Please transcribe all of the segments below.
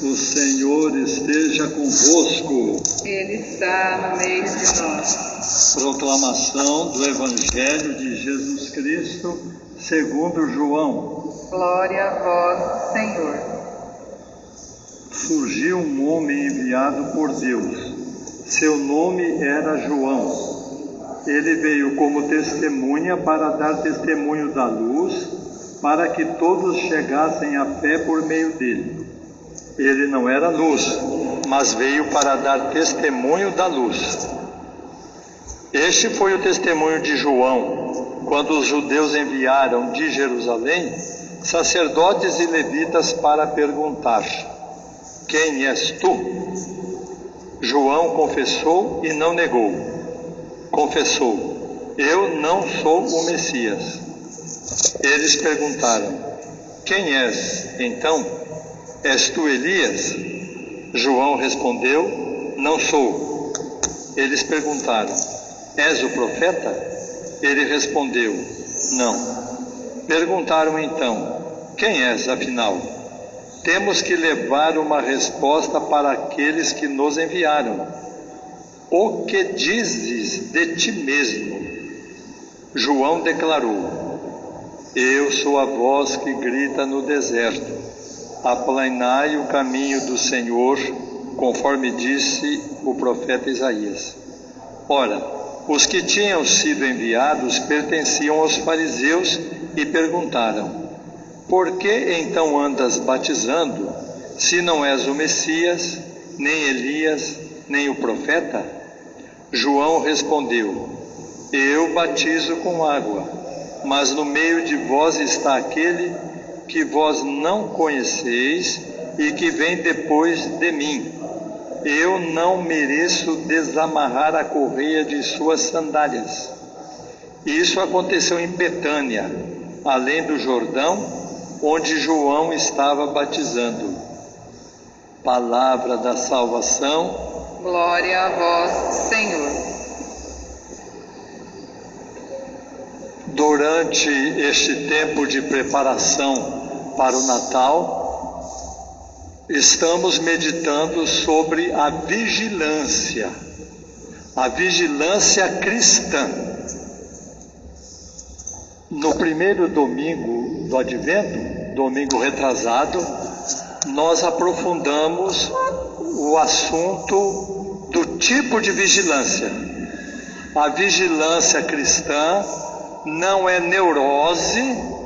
O Senhor esteja convosco. Ele está no meio de nós. Proclamação do Evangelho de Jesus Cristo, segundo João. Glória a vós, Senhor. Surgiu um homem enviado por Deus. Seu nome era João. Ele veio como testemunha para dar testemunho da luz, para que todos chegassem à fé por meio dele. Ele não era luz, mas veio para dar testemunho da luz. Este foi o testemunho de João, quando os judeus enviaram de Jerusalém sacerdotes e levitas para perguntar: Quem és tu? João confessou e não negou. Confessou: Eu não sou o Messias. Eles perguntaram: Quem és então? És tu Elias? João respondeu: Não sou. Eles perguntaram: És o profeta? Ele respondeu: Não. Perguntaram então: Quem és, afinal? Temos que levar uma resposta para aqueles que nos enviaram. O que dizes de ti mesmo? João declarou: Eu sou a voz que grita no deserto aplanai o caminho do Senhor, conforme disse o profeta Isaías. Ora, os que tinham sido enviados pertenciam aos fariseus e perguntaram: Por que então andas batizando, se não és o Messias, nem Elias, nem o profeta? João respondeu: Eu batizo com água, mas no meio de vós está aquele que vós não conheceis e que vem depois de mim. Eu não mereço desamarrar a correia de suas sandálias. Isso aconteceu em Betânia, além do Jordão, onde João estava batizando. Palavra da salvação. Glória a vós, Senhor. Durante este tempo de preparação para o Natal, estamos meditando sobre a vigilância, a vigilância cristã. No primeiro domingo do Advento, domingo retrasado, nós aprofundamos o assunto do tipo de vigilância. A vigilância cristã não é neurose,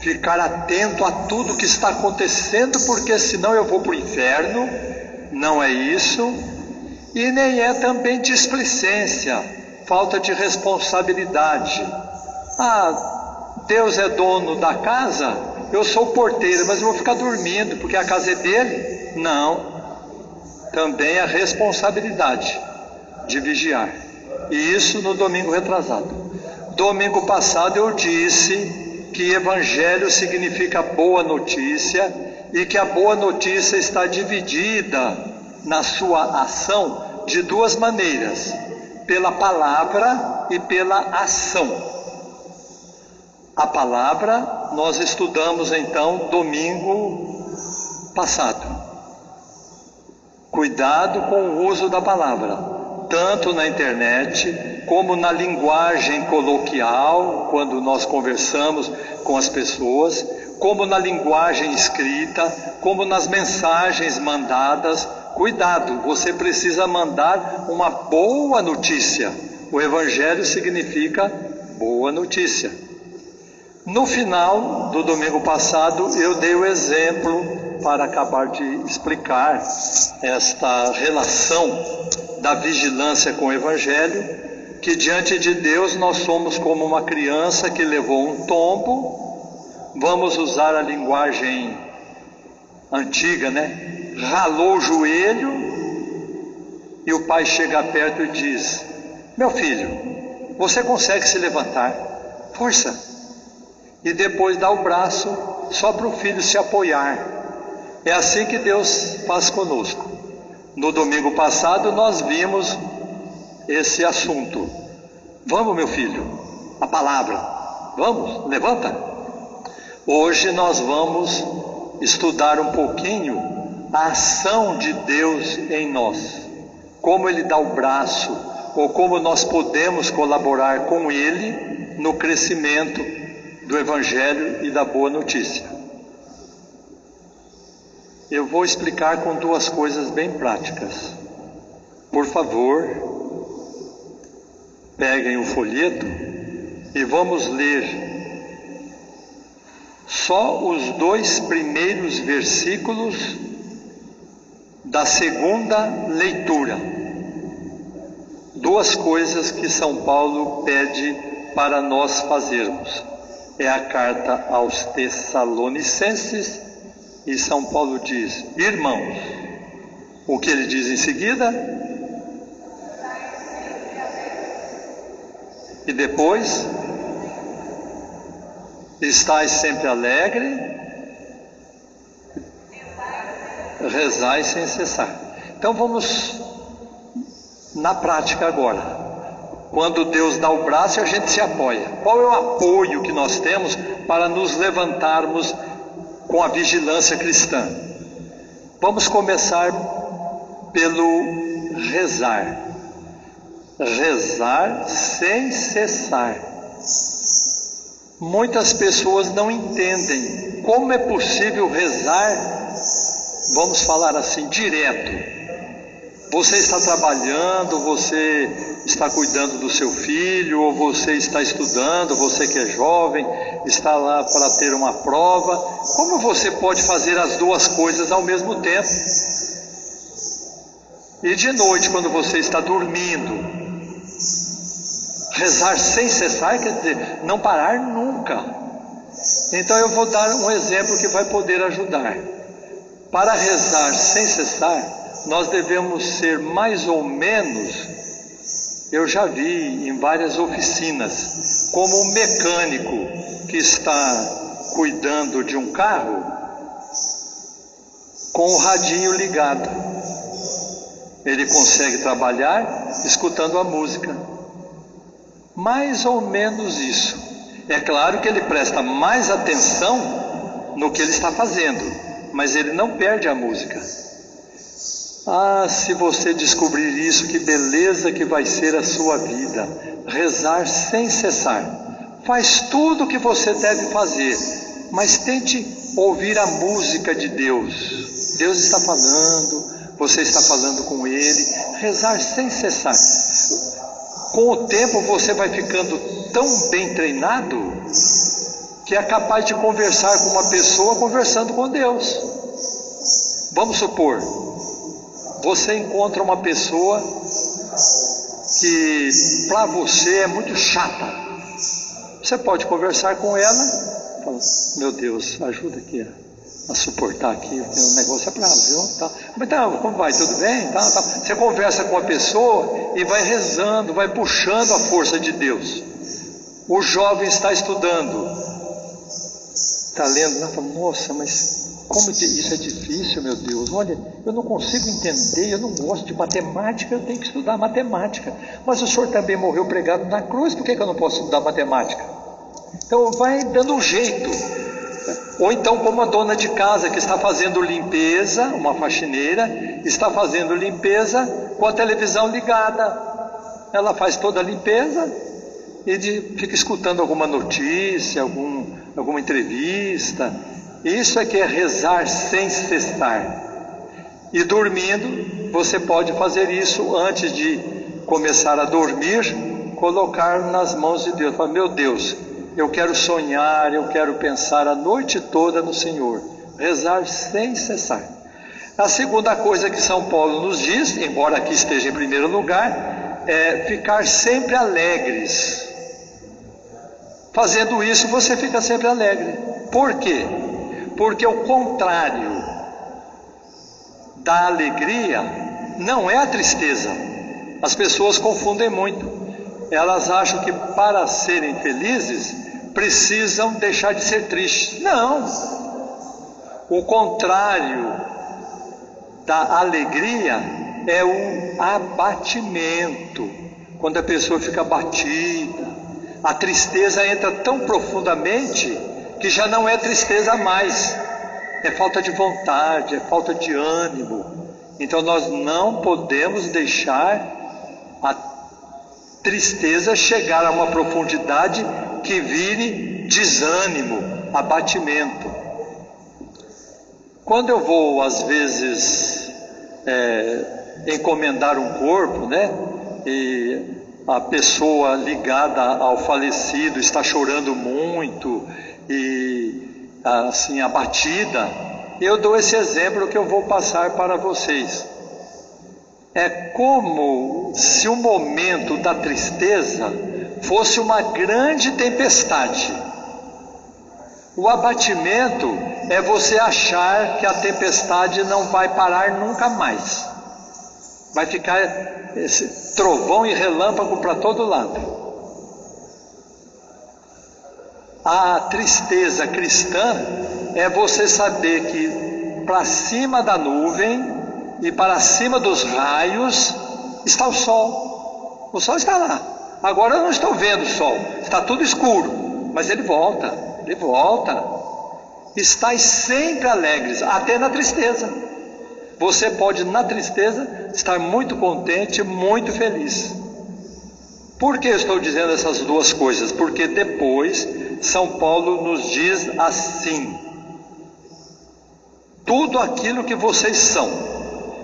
ficar atento a tudo que está acontecendo, porque senão eu vou para o inferno. Não é isso. E nem é também displicência, falta de responsabilidade. Ah, Deus é dono da casa, eu sou porteiro, mas eu vou ficar dormindo porque a casa é dele? Não. Também a responsabilidade de vigiar. E isso no domingo retrasado. Domingo passado eu disse que evangelho significa boa notícia e que a boa notícia está dividida na sua ação de duas maneiras: pela palavra e pela ação. A palavra nós estudamos então domingo passado. Cuidado com o uso da palavra tanto na internet como na linguagem coloquial, quando nós conversamos com as pessoas, como na linguagem escrita, como nas mensagens mandadas. Cuidado, você precisa mandar uma boa notícia. O Evangelho significa boa notícia. No final do domingo passado, eu dei o exemplo para acabar de explicar esta relação da vigilância com o Evangelho, que diante de Deus nós somos como uma criança que levou um tombo, vamos usar a linguagem antiga, né? Ralou o joelho e o pai chega perto e diz: Meu filho, você consegue se levantar? Força! E depois dá o braço só para o filho se apoiar. É assim que Deus faz conosco. No domingo passado nós vimos esse assunto. Vamos, meu filho, a palavra. Vamos, levanta. Hoje nós vamos estudar um pouquinho a ação de Deus em nós, como Ele dá o braço, ou como nós podemos colaborar com Ele no crescimento do Evangelho e da boa notícia. Eu vou explicar com duas coisas bem práticas. Por favor, peguem o folheto e vamos ler só os dois primeiros versículos da segunda leitura. Duas coisas que São Paulo pede para nós fazermos. É a carta aos Tessalonicenses e São Paulo diz: Irmãos, o que ele diz em seguida? E depois, estais sempre alegre, rezai sem cessar. Então vamos na prática agora. Quando Deus dá o braço, a gente se apoia. Qual é o apoio que nós temos para nos levantarmos com a vigilância cristã? Vamos começar pelo rezar. Rezar sem cessar. Muitas pessoas não entendem como é possível rezar, vamos falar assim, direto você está trabalhando, você está cuidando do seu filho, ou você está estudando, você que é jovem, está lá para ter uma prova. Como você pode fazer as duas coisas ao mesmo tempo? E de noite, quando você está dormindo, rezar sem cessar quer dizer não parar nunca. Então eu vou dar um exemplo que vai poder ajudar. Para rezar sem cessar, nós devemos ser mais ou menos, eu já vi em várias oficinas, como um mecânico que está cuidando de um carro com o radinho ligado. Ele consegue trabalhar escutando a música. Mais ou menos isso. É claro que ele presta mais atenção no que ele está fazendo, mas ele não perde a música. Ah, se você descobrir isso, que beleza que vai ser a sua vida. Rezar sem cessar. Faz tudo o que você deve fazer, mas tente ouvir a música de Deus. Deus está falando, você está falando com Ele. Rezar sem cessar. Com o tempo você vai ficando tão bem treinado que é capaz de conversar com uma pessoa conversando com Deus. Vamos supor, você encontra uma pessoa que para você é muito chata. Você pode conversar com ela, fala, meu Deus, ajuda aqui a, suportar aqui, o negócio é bravo, viu? Tá. Então, como vai? Tudo bem? Tá, tá. Você conversa com a pessoa e vai rezando, vai puxando a força de Deus. O jovem está estudando, está lendo, fala, nossa, mas como isso é difícil, meu Deus. Olha, eu não consigo entender, eu não gosto de matemática, eu tenho que estudar matemática. Mas o senhor também morreu pregado na cruz, por que, que eu não posso estudar matemática? Então vai dando um jeito. Ou então, como a dona de casa que está fazendo limpeza, uma faxineira, está fazendo limpeza com a televisão ligada. Ela faz toda a limpeza e de, fica escutando alguma notícia, algum, alguma entrevista isso é que é rezar sem cessar. E dormindo, você pode fazer isso antes de começar a dormir, colocar nas mãos de Deus. Falar, meu Deus, eu quero sonhar, eu quero pensar a noite toda no Senhor. Rezar sem cessar. A segunda coisa que São Paulo nos diz, embora aqui esteja em primeiro lugar, é ficar sempre alegres. Fazendo isso, você fica sempre alegre. Por quê? porque o contrário da alegria não é a tristeza. As pessoas confundem muito. Elas acham que para serem felizes precisam deixar de ser tristes. Não. O contrário da alegria é o abatimento. Quando a pessoa fica abatida, a tristeza entra tão profundamente que já não é tristeza mais, é falta de vontade, é falta de ânimo. Então nós não podemos deixar a tristeza chegar a uma profundidade que vire desânimo, abatimento. Quando eu vou, às vezes, é, encomendar um corpo, né? E a pessoa ligada ao falecido está chorando muito e assim abatida, eu dou esse exemplo que eu vou passar para vocês. É como se o momento da tristeza fosse uma grande tempestade. O abatimento é você achar que a tempestade não vai parar nunca mais. Vai ficar esse trovão e relâmpago para todo lado. A tristeza cristã é você saber que para cima da nuvem e para cima dos raios está o sol. O sol está lá. Agora eu não estou vendo o sol, está tudo escuro, mas ele volta, ele volta. Estais sempre alegres, até na tristeza. Você pode, na tristeza, estar muito contente, muito feliz. Por que eu estou dizendo essas duas coisas? Porque depois São Paulo nos diz assim: tudo aquilo que vocês são,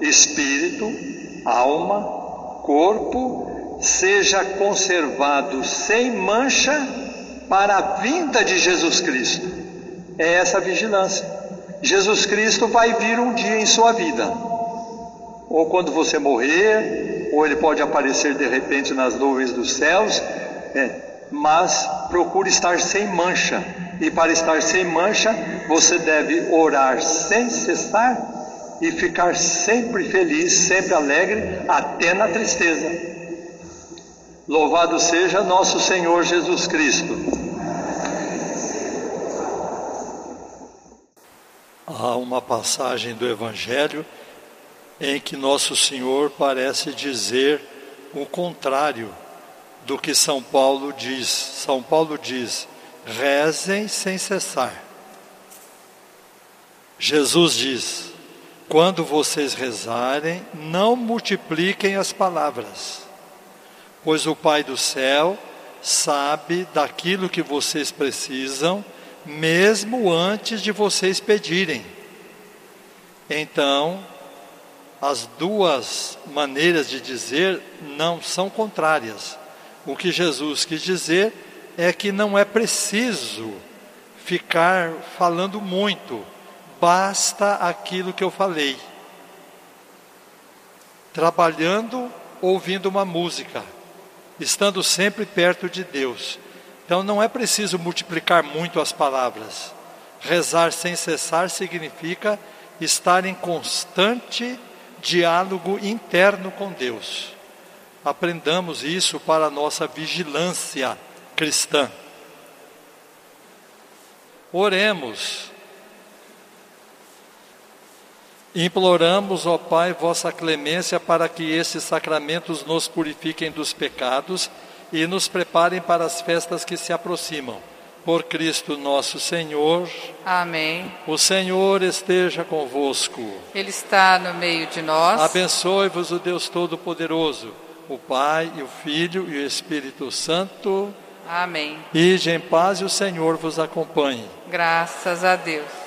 espírito, alma, corpo, seja conservado sem mancha para a vinda de Jesus Cristo. É essa vigilância. Jesus Cristo vai vir um dia em sua vida, ou quando você morrer, ou ele pode aparecer de repente nas nuvens dos céus, é, mas procure estar sem mancha, e para estar sem mancha, você deve orar sem cessar e ficar sempre feliz, sempre alegre, até na tristeza. Louvado seja nosso Senhor Jesus Cristo. Há uma passagem do Evangelho em que Nosso Senhor parece dizer o contrário do que São Paulo diz. São Paulo diz: rezem sem cessar. Jesus diz: quando vocês rezarem, não multipliquem as palavras, pois o Pai do céu sabe daquilo que vocês precisam mesmo antes de vocês pedirem. Então, as duas maneiras de dizer não são contrárias. O que Jesus quis dizer é que não é preciso ficar falando muito, basta aquilo que eu falei. Trabalhando, ouvindo uma música, estando sempre perto de Deus. Então não é preciso multiplicar muito as palavras. Rezar sem cessar significa estar em constante diálogo interno com Deus. Aprendamos isso para a nossa vigilância cristã. Oremos. Imploramos, ó Pai, vossa clemência para que esses sacramentos nos purifiquem dos pecados e nos preparem para as festas que se aproximam. Por Cristo nosso Senhor. Amém. O Senhor esteja convosco. Ele está no meio de nós. Abençoe-vos o Deus Todo-Poderoso, o Pai, e o Filho e o Espírito Santo. Amém. Ide em paz e o Senhor vos acompanhe. Graças a Deus.